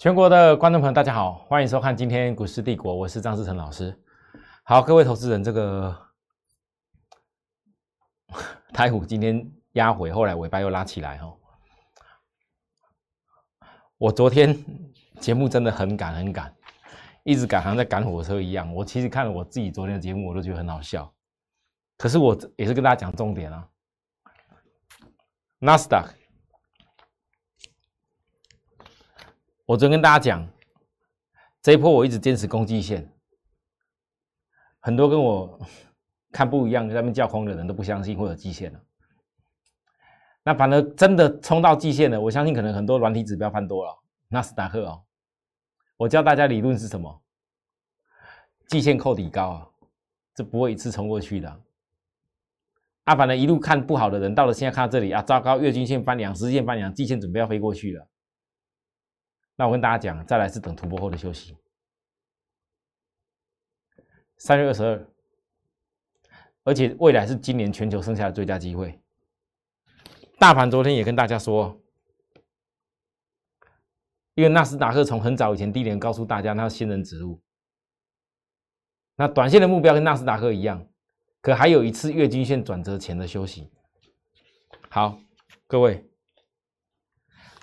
全国的观众朋友，大家好，欢迎收看今天股市帝国，我是张志成老师。好，各位投资人，这个 台股今天压回，后来尾巴又拉起来哦。我昨天节目真的很赶很赶，一直赶，好像在赶火车一样。我其实看了我自己昨天的节目，我都觉得很好笑。可是我也是跟大家讲重点啊，纳斯达克。我昨天跟大家讲，这一波我一直坚持攻击线，很多跟我 看不一样，在那边叫空的人都不相信会有季线了。那反而真的冲到季线了，我相信可能很多软体指标翻多了。纳斯达克哦，我教大家理论是什么？季线扣底高啊，这不会一次冲过去的。啊，反正一路看不好的人，到了现在看到这里啊，糟糕，月均线翻两，十线翻两，季线准备要飞过去了。那我跟大家讲，再来是等突破后的休息。三月二十二，而且未来是今年全球剩下的最佳机会。大盘昨天也跟大家说，因为纳斯达克从很早以前低点告诉大家，那仙人指路。那短线的目标跟纳斯达克一样，可还有一次月均线转折前的休息。好，各位。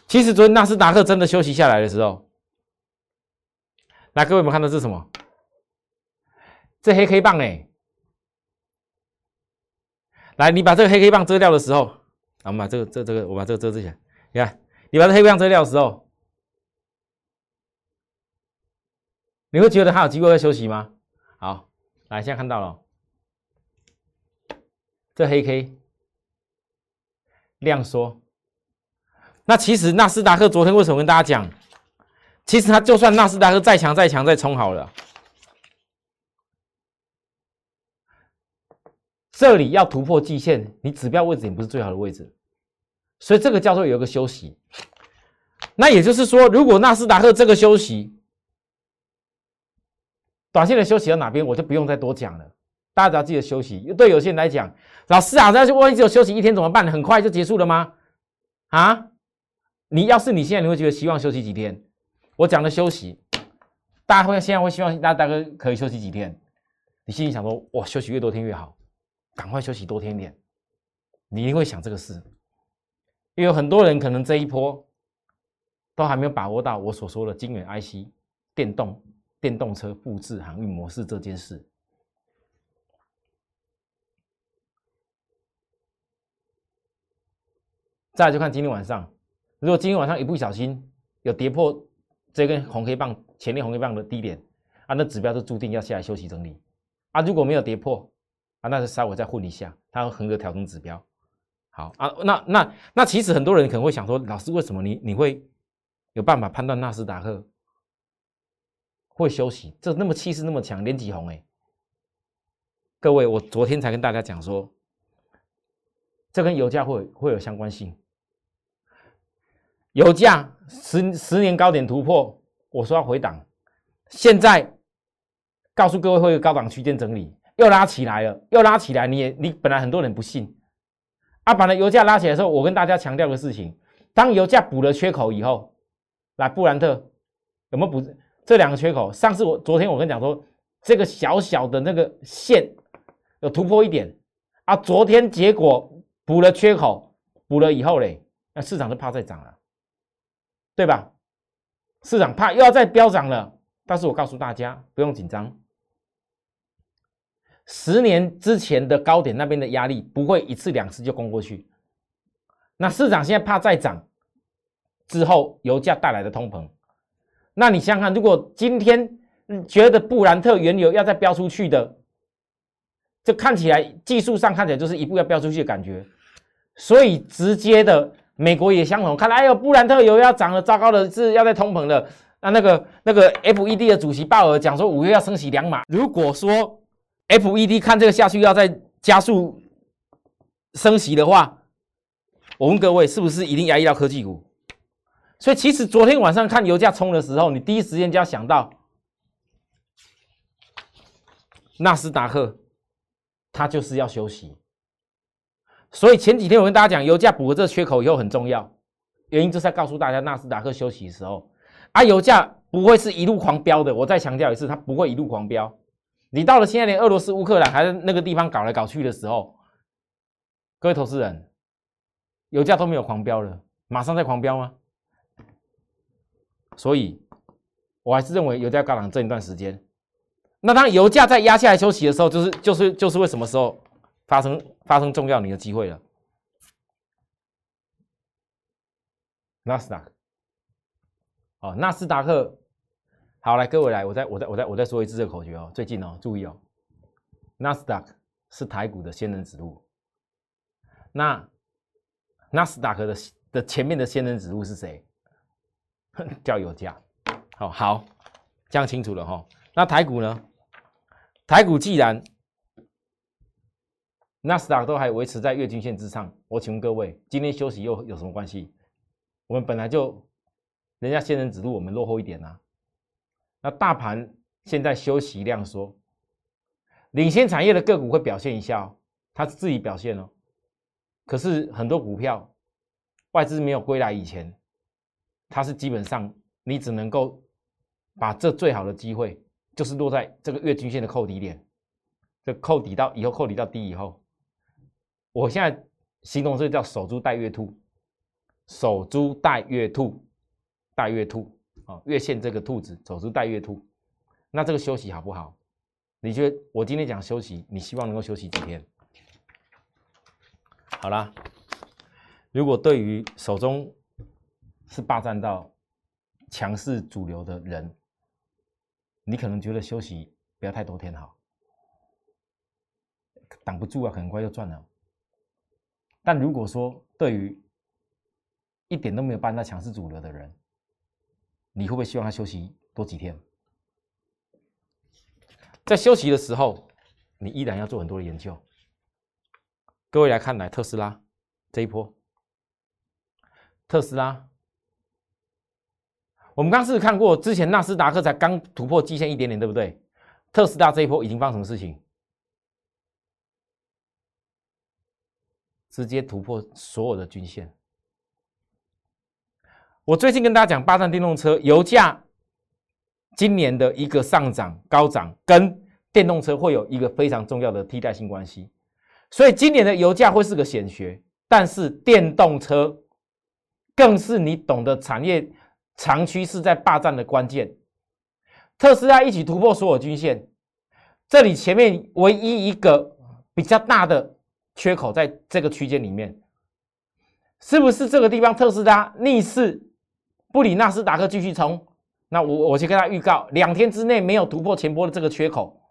其实昨天纳斯达克真的休息下来的时候，来各位有没有看到这是什么？这黑 K 棒哎！来，你把这个黑 K 棒遮掉的时候，啊我们把这个这这个我把这个遮遮起来。你看，你把这黑棒遮掉的时候，你会觉得它有机会会休息吗？好，来，现在看到了，这黑 K 量缩。那其实纳斯达克昨天为什么跟大家讲？其实它就算纳斯达克再强再强再冲好了，这里要突破季线，你指标位置也不是最好的位置，所以这个叫做有一个休息。那也就是说，如果纳斯达克这个休息，短线的休息到哪边，我就不用再多讲了。大家只要记得休息。对有些人来讲，老师啊，那就万一只有休息一天怎么办？很快就结束了吗？啊？你要是你现在你会觉得希望休息几天？我讲的休息，大家会现在会希望大大哥可以休息几天？你心里想说，哇，休息越多天越好，赶快休息多天点。你一定会想这个事，因为有很多人可能这一波都还没有把握到我所说的晶圆 IC、电动电动车复制航运模式这件事。再来就看今天晚上。如果今天晚上一不小心有跌破这根红黑棒前面红黑棒的低点啊，那指标就注定要下来休息整理啊。如果没有跌破啊，那就稍微再混一下，它会横着调整指标。好啊，那那那其实很多人可能会想说，老师为什么你你会有办法判断纳斯达克会休息？这那么气势那么强，连几红哎？各位，我昨天才跟大家讲说，这跟油价会会有相关性。油价十十年高点突破，我说要回档，现在告诉各位会有高档区间整理，又拉起来了，又拉起来，你也你本来很多人不信，啊，把那油价拉起来的时候，我跟大家强调个事情，当油价补了缺口以后，来布兰特有没有补这两个缺口？上次我昨天我跟你讲说，这个小小的那个线有突破一点啊，昨天结果补了缺口，补了以后嘞，那市场就怕再涨了。对吧？市场怕又要再飙涨了，但是我告诉大家不用紧张。十年之前的高点那边的压力不会一次两次就攻过去。那市场现在怕再涨之后油价带来的通膨，那你想想看，如果今天觉得布兰特原油要再飙出去的，这看起来技术上看起来就是一步要飙出去的感觉，所以直接的。美国也相同，看来哎呦，布兰特油要涨了，糟糕的是要在通膨了。那那个那个 FED 的主席鲍尔讲说，五月要升息两码。如果说 FED 看这个下去要再加速升息的话，我问各位，是不是一定压抑到科技股？所以其实昨天晚上看油价冲的时候，你第一时间就要想到纳斯达克，它就是要休息。所以前几天我跟大家讲，油价补了这个缺口以后很重要，原因就是在告诉大家纳斯达克休息的时候，啊，油价不会是一路狂飙的。我再强调一次，它不会一路狂飙。你到了现在连俄罗斯、乌克兰还在那个地方搞来搞去的时候，各位投资人，油价都没有狂飙了，马上在狂飙吗？所以，我还是认为油价高涨这一段时间。那当油价在压下来休息的时候，就是就是就是为什么时候发生发生重要你的机会了？纳斯达克，哦，纳斯达克，好，来各位来，我再我再我再我再说一次这个口诀哦，最近哦，注意哦，纳斯达克是台股的仙人指路，那纳斯达克的的前面的仙人指路是谁？叫油价，好好，这样清楚了哈。那台股呢？台股既然纳斯达克都还维持在月均线之上，我请问各位，今天休息又有什么关系？我们本来就人家仙人指路，我们落后一点呐。那大盘现在休息量缩，领先产业的个股会表现一下哦，它自己表现哦。可是很多股票外资没有归来以前，它是基本上你只能够把这最好的机会，就是落在这个月均线的扣底点，这扣底到以后扣底到低以后，我现在形容这叫守株待月兔。守株待月兔，待月兔啊，月线这个兔子，守株待月兔。那这个休息好不好？你觉得我今天讲休息，你希望能够休息几天？好啦，如果对于手中是霸占到强势主流的人，你可能觉得休息不要太多天好，挡不住啊，很快就赚了。但如果说对于一点都没有搬到强势主流的人，你会不会希望他休息多几天？在休息的时候，你依然要做很多的研究。各位来看，来特斯拉这一波，特斯拉，我们刚是看过，之前纳斯达克才刚突破基线一点点，对不对？特斯拉这一波已经发生什么事情？直接突破所有的均线。我最近跟大家讲，八站电动车油价今年的一个上涨高涨，跟电动车会有一个非常重要的替代性关系，所以今年的油价会是个显学，但是电动车更是你懂得产业长趋势在霸占的关键。特斯拉一起突破所有均线，这里前面唯一一个比较大的缺口在这个区间里面，是不是这个地方特斯拉逆势？不理纳斯达克继续冲，那我我先跟他预告，两天之内没有突破前波的这个缺口，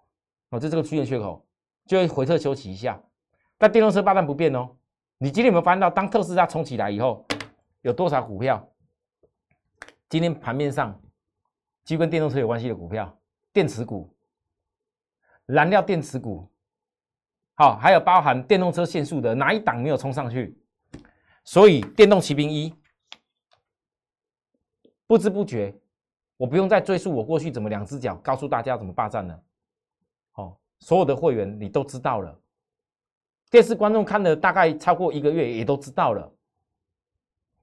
哦，就这个区间缺口就会回撤休息一下。但电动车霸占不变哦。你今天有没有发现到，当特斯拉冲起来以后，有多少股票？今天盘面上就跟电动车有关系的股票，电池股、燃料电池股，好，还有包含电动车限速的哪一档没有冲上去？所以电动骑兵一。不知不觉，我不用再赘述我过去怎么两只脚告诉大家怎么霸占了。哦，所有的会员你都知道了，电视观众看了大概超过一个月也都知道了。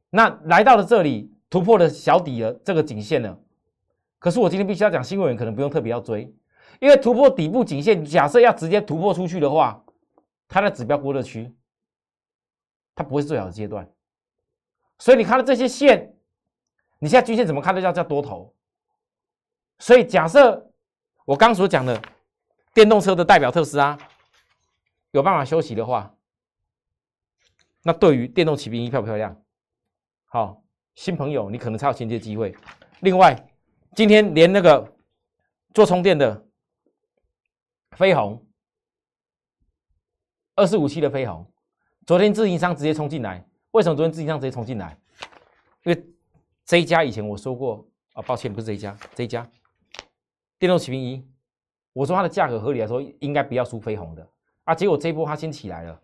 那来到了这里，突破了小底的这个颈线了。可是我今天必须要讲，新会员可能不用特别要追，因为突破底部颈线，假设要直接突破出去的话，它的指标过热区，它不会是最好的阶段。所以你看到这些线。你现在均线怎么看都叫叫多头，所以假设我刚所讲的电动车的代表特斯拉有办法休息的话，那对于电动骑兵一漂不漂亮？好，新朋友你可能才有衔接机会。另外，今天连那个做充电的飞鸿二四五七的飞鸿，昨天自营商直接冲进来，为什么昨天自营商直接冲进来？因为这一家以前我说过啊，抱歉，不是这一家，这一家。电动骑兵一，我说它的价格合理来说应该不要输飞鸿的。啊，结果这一波它先起来了，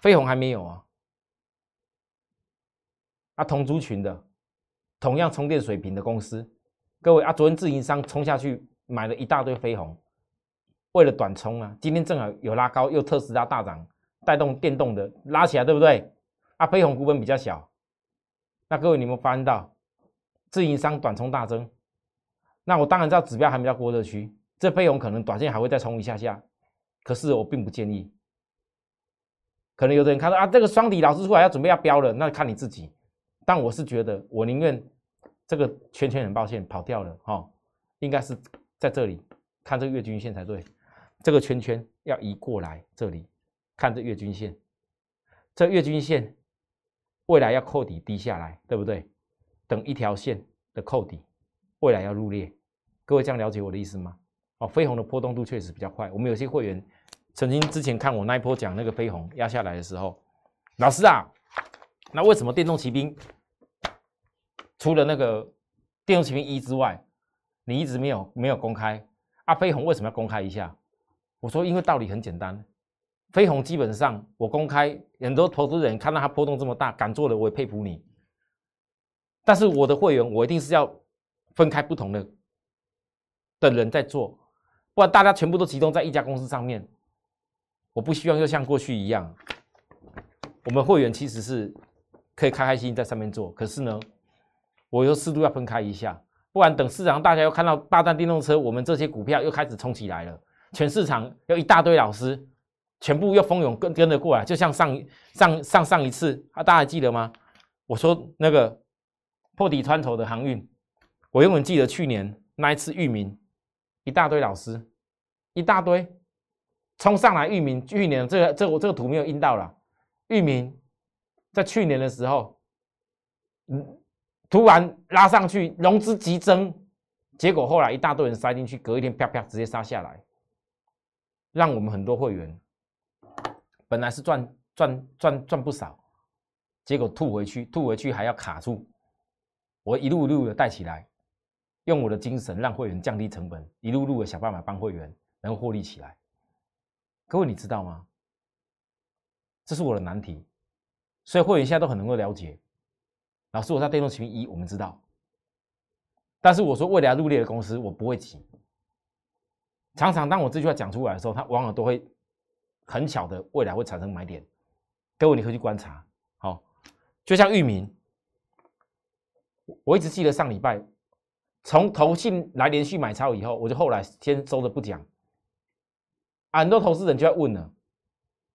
飞鸿还没有啊，啊同族群的同样充电水平的公司，各位啊，昨天自营商冲下去买了一大堆飞鸿，为了短冲啊，今天正好有拉高，又特斯拉大涨，带动电动的拉起来，对不对？啊，飞鸿股本比较小，那各位你们发现到？自营商短冲大增，那我当然知道指标还没到过热区，这飞鸿可能短线还会再冲一下下，可是我并不建议。可能有的人看到啊，这个双底老师出来要准备要标了，那看你自己。但我是觉得，我宁愿这个圈圈很抱歉跑掉了哈，应该是在这里看这个月均线才对。这个圈圈要移过来这里看这月均线，这月均线未来要扣底低下来，对不对？等一条线的扣底，未来要入列。各位这样了解我的意思吗？哦，飞鸿的波动度确实比较快。我们有些会员曾经之前看我那一波讲那个飞鸿压下来的时候，老师啊，那为什么电动骑兵除了那个电动骑兵一之外，你一直没有没有公开？啊，飞鸿为什么要公开一下？我说因为道理很简单，飞鸿基本上我公开，很多投资人看到它波动这么大，敢做的我也佩服你。但是我的会员，我一定是要分开不同的的人在做，不然大家全部都集中在一家公司上面，我不希望又像过去一样。我们会员其实是可以开开心心在上面做，可是呢，我又适度要分开一下，不然等市场大家又看到霸占电动车，我们这些股票又开始冲起来了，全市场有一大堆老师，全部又蜂拥跟跟着过来，就像上上上上一次啊，大家还记得吗？我说那个。破底穿头的航运，我永远记得去年那一次域名，一大堆老师，一大堆冲上来域名。去年这个这我这个图没有印到了，域名在去年的时候，嗯，突然拉上去，融资急增，结果后来一大堆人塞进去，隔一天啪啪直接杀下来，让我们很多会员本来是赚赚赚赚不少，结果吐回去，吐回去还要卡住。我一路一路的带起来，用我的精神让会员降低成本，一路路的想办法帮会员能获利起来。各位你知道吗？这是我的难题，所以会员现在都很能够了解。老师，我在电动群一，我们知道，但是我说未来入列的公司，我不会急。常常当我这句话讲出来的时候，他往往都会很巧的未来会产生买点。各位你可以去观察，好，就像域名。我一直记得上礼拜，从投信来连续买超以后，我就后来先收着不讲。很多投资人就要问了：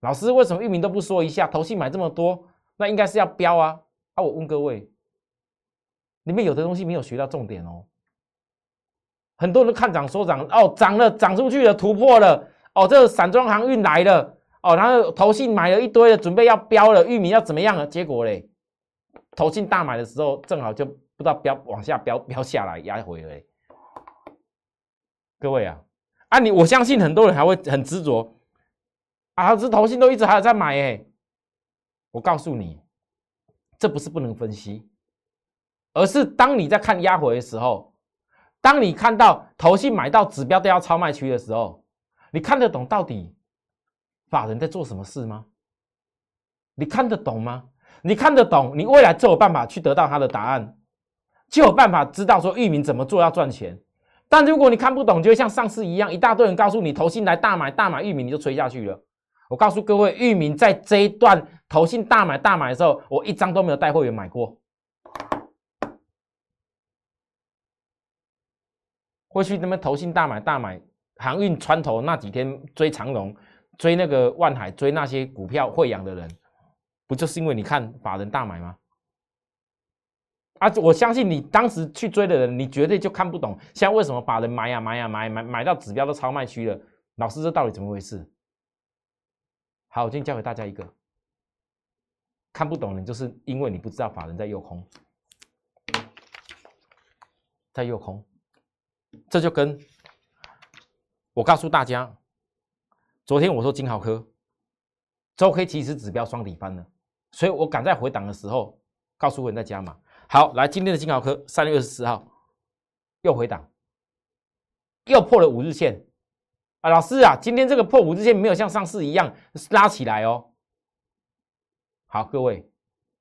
老师为什么域名都不说一下？投信买这么多，那应该是要标啊！啊，我问各位，里面有的东西没有学到重点哦。很多人看涨说涨，哦，涨了，涨出去了，突破了，哦，这个散装航运来了，哦，然后投信买了一堆的，准备要标了，玉米要怎么样了？结果嘞？投信大买的时候，正好就不知道标往下标标下来压回了。各位啊，啊你我相信很多人还会很执着啊，这投信都一直还有在买哎。我告诉你，这不是不能分析，而是当你在看压回的时候，当你看到投信买到指标都要超卖区的时候，你看得懂到底法人在做什么事吗？你看得懂吗？你看得懂，你未来就有办法去得到他的答案，就有办法知道说域名怎么做要赚钱。但如果你看不懂，就会像上次一样，一大堆人告诉你投信来大买大买域名，你就吹下去了。我告诉各位，域名在这一段投信大买大买的时候，我一张都没有带会员买过。过去那么投信大买大买航运穿头那几天追长龙、追那个万海、追那些股票会养的人。不就是因为你看法人大买吗？啊，我相信你当时去追的人，你绝对就看不懂，现在为什么法人买呀买呀买买买到指标都超卖区了？老师，这到底怎么回事？好，我今天教给大家一个，看不懂的，就是因为你不知道法人在诱空，在诱空，这就跟我告诉大家，昨天我说金豪科。周 K 其实指标双底翻了，所以我赶在回档的时候告诉会员在加码。好，来今天的金豪科三月二十四号又回档，又破了五日线啊！老师啊，今天这个破五日线没有像上次一样拉起来哦。好，各位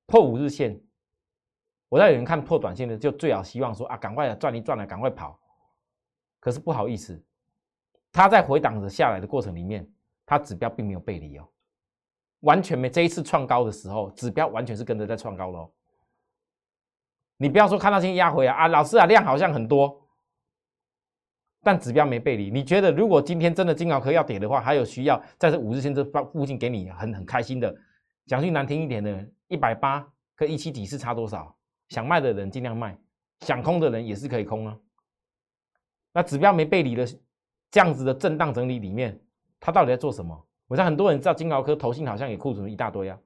破五日线，我在有人看破短线的，就最好希望说啊，赶快赚一赚了，赶快跑。可是不好意思，它在回档的下来的过程里面，它指标并没有背离哦。完全没这一次创高的时候，指标完全是跟着在创高喽。你不要说看到今天压回啊啊，老师啊量好像很多，但指标没背离。你觉得如果今天真的金豪科要跌的话，还有需要在这五日线这附附近给你很很开心的，讲句难听一点的，一百八跟一七底是差多少？想卖的人尽量卖，想空的人也是可以空啊。那指标没背离的这样子的震荡整理里面，它到底在做什么？我想很多人知道金豪科投信好像也库存一大堆啊。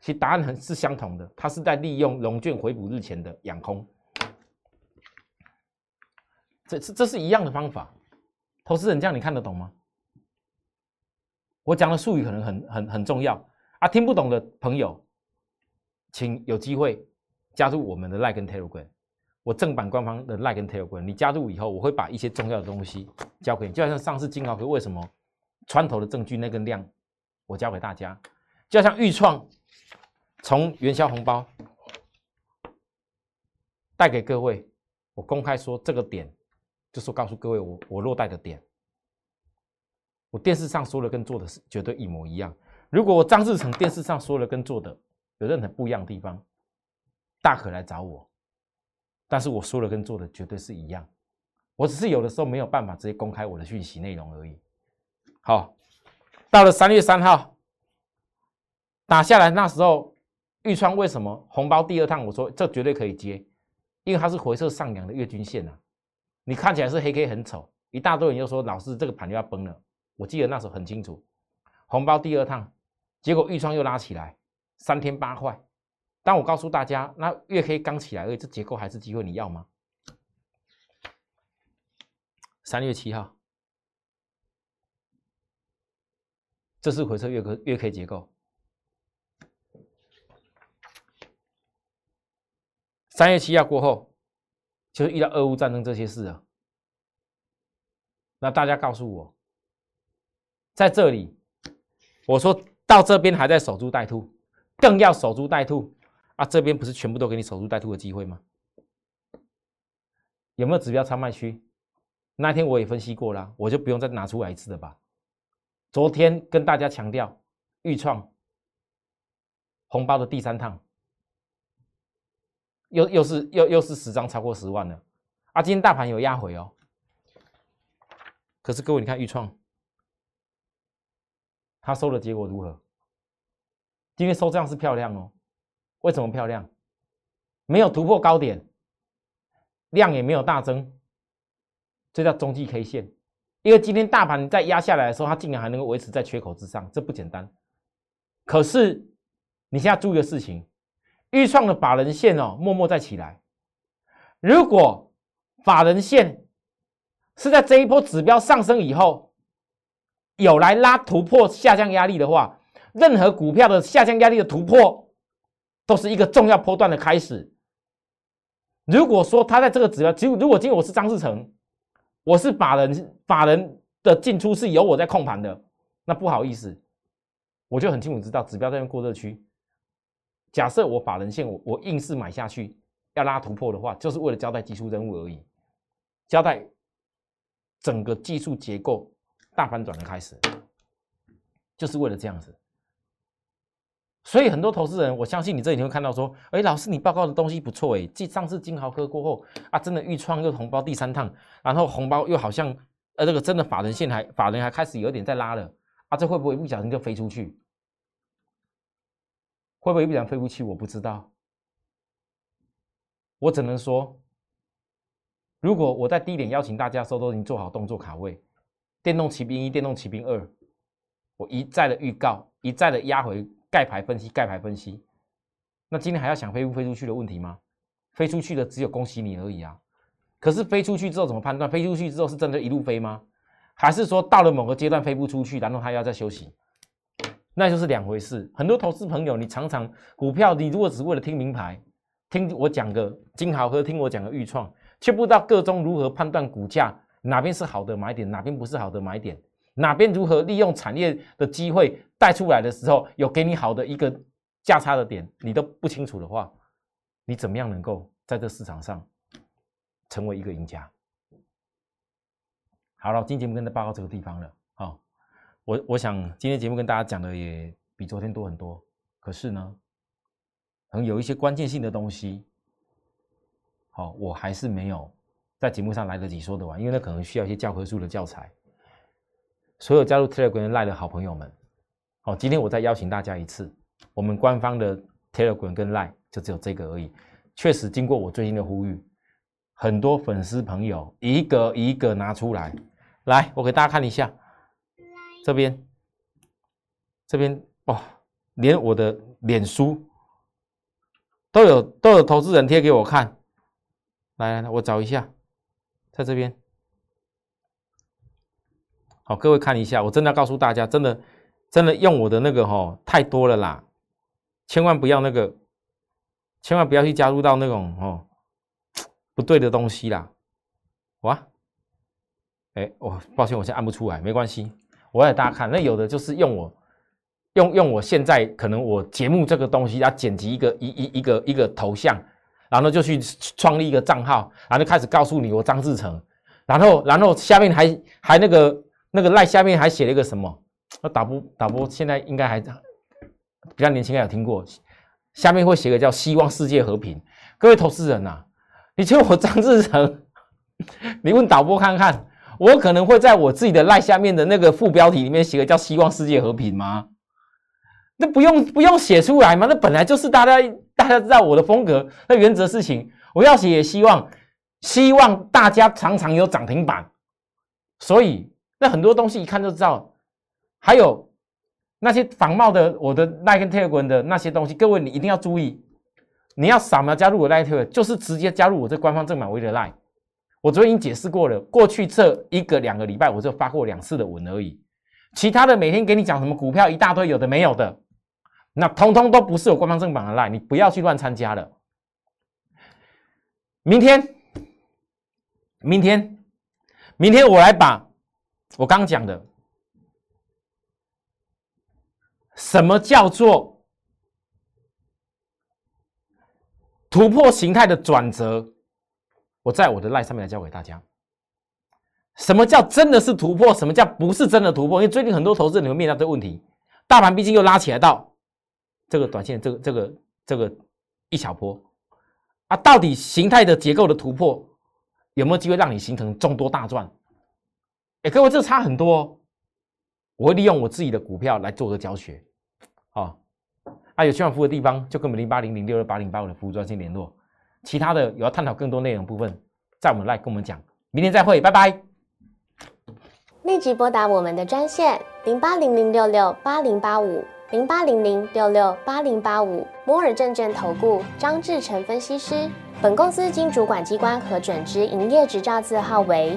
其实答案很是相同的，它是在利用龙卷回补日前的养空，这是这是一样的方法。投资人这样你看得懂吗？我讲的术语可能很很很重要啊，听不懂的朋友，请有机会加入我们的 Like 跟 Telegram，我正版官方的 Like 跟 Telegram，你加入以后，我会把一些重要的东西教给你，就好像上次金豪科为什么穿头的证据那根量，我教给大家，就像预创。从元宵红包带给各位，我公开说这个点，就是告诉各位我我落袋的点。我电视上说的跟做的是绝对一模一样。如果我张志成电视上说的跟做的有任何不一样的地方，大可来找我。但是我说的跟做的绝对是一样。我只是有的时候没有办法直接公开我的讯息内容而已。好，到了三月三号打下来，那时候。玉川为什么红包第二趟？我说这绝对可以接，因为它是回撤上扬的月均线呐。你看起来是黑 K 很丑，一大堆人又说老师这个盘就要崩了。我记得那时候很清楚，红包第二趟，结果玉川又拉起来，三天八块。但我告诉大家，那月黑刚起来，而已，这结构还是机会，你要吗？三月七号，这是回撤月 K 月 K 结构。三月七号过后，就是遇到俄乌战争这些事啊。那大家告诉我，在这里，我说到这边还在守株待兔，更要守株待兔啊！这边不是全部都给你守株待兔的机会吗？有没有指标超卖区？那天我也分析过了，我就不用再拿出来一次了吧。昨天跟大家强调，预创红包的第三趟。又又是又又是十张超过十万了，啊！今天大盘有压回哦，可是各位你看豫创，它收的结果如何？今天收这样是漂亮哦，为什么漂亮？没有突破高点，量也没有大增，这叫中继 K 线。因为今天大盘在压下来的时候，它竟然还能够维持在缺口之上，这不简单。可是你现在注意的事情。预创的法人线哦，默默在起来。如果法人线是在这一波指标上升以后，有来拉突破下降压力的话，任何股票的下降压力的突破，都是一个重要波段的开始。如果说他在这个指标，其实如果今天我是张志成，我是法人，法人的进出是由我在控盘的，那不好意思，我就很清楚知道指标在用过热区。假设我法人线我我硬是买下去，要拉突破的话，就是为了交代技术任务而已，交代整个技术结构大反转的开始，就是为了这样子。所以很多投资人，我相信你这里你会看到说，哎，老师你报告的东西不错哎，继上次金豪科过后啊，真的预创又红包第三趟，然后红包又好像呃这个真的法人线还法人还开始有点在拉了啊，这会不会不小心就飞出去？会不会一点飞不去？我不知道。我只能说，如果我在低点邀请大家的，时候都已经做好动作卡位，电动骑兵一、电动骑兵二，我一再的预告，一再的压回盖牌分析、盖牌分析。那今天还要想飞不飞出去的问题吗？飞出去的只有恭喜你而已啊！可是飞出去之后怎么判断？飞出去之后是真的一路飞吗？还是说到了某个阶段飞不出去，然后它要再休息？那就是两回事。很多投资朋友，你常常股票，你如果只为了听名牌，听我讲个金豪和听我讲个预创，却不知道个中如何判断股价哪边是好的买点，哪边不是好的买点，哪边如何利用产业的机会带出来的时候，有给你好的一个价差的点，你都不清楚的话，你怎么样能够在这市场上成为一个赢家？好了，今天节目跟大家报告这个地方了。我我想今天节目跟大家讲的也比昨天多很多，可是呢，可能有一些关键性的东西，好，我还是没有在节目上来得及说得完，因为那可能需要一些教科书的教材。所有加入 Telegram 赖的好朋友们，哦，今天我再邀请大家一次，我们官方的 Telegram 跟赖就只有这个而已。确实，经过我最近的呼吁，很多粉丝朋友一个一个拿出来，来，我给大家看一下，这边，这边哦，连我的脸书都有都有投资人贴给我看，来来来，我找一下，在这边。各位看一下，我真的要告诉大家，真的，真的用我的那个哈太多了啦，千万不要那个，千万不要去加入到那种哦不对的东西啦，哇，哎，我抱歉，我现在按不出来，没关系，我给大家看，那有的就是用我用用我现在可能我节目这个东西，要剪辑一个一一一个一个头像，然后就去创立一个账号，然后就开始告诉你我张志成，然后然后下面还还那个。那个赖下面还写了一个什么？那导播，导播现在应该还比较年轻，应该有听过。下面会写个叫“希望世界和平”。各位投资人呐，你就我张志成，你问导播看看，我可能会在我自己的赖下面的那个副标题里面写个叫“希望世界和平”吗？那不用不用写出来吗？那本来就是大家大家知道我的风格，那原则事情我要写也希望希望大家常常有涨停板，所以。那很多东西一看就知道，还有那些仿冒的我的 Like Telegram 的那些东西，各位你一定要注意，你要扫描加入我 Like 就是直接加入我这官方正版微的 Like。我昨天已经解释过了，过去这一个两个礼拜我就发过两次的文而已，其他的每天给你讲什么股票一大堆有的没有的，那通通都不是我官方正版的 Like，你不要去乱参加了。明天，明天，明天我来把。我刚讲的，什么叫做突破形态的转折？我在我的赖上面来教给大家，什么叫真的是突破？什么叫不是真的突破？因为最近很多投资人会面临这个问题，大盘毕竟又拉起来到这个短线，这个这个这个一小波啊，到底形态的结构的突破有没有机会让你形成众多大赚？哎，各位，这差很多。我会利用我自己的股票来做个教学，啊，啊，有需要服务的地方，就跟我们零八零零六六八零八五的服务专线联络。其他的有要探讨更多内容部分，在我们来跟我们讲。明天再会，拜拜。立即拨打我们的专线零八零零六六八零八五零八零零六六八零八五摩尔证券投顾张志成分析师。本公司经主管机关核准之营业执照字号为。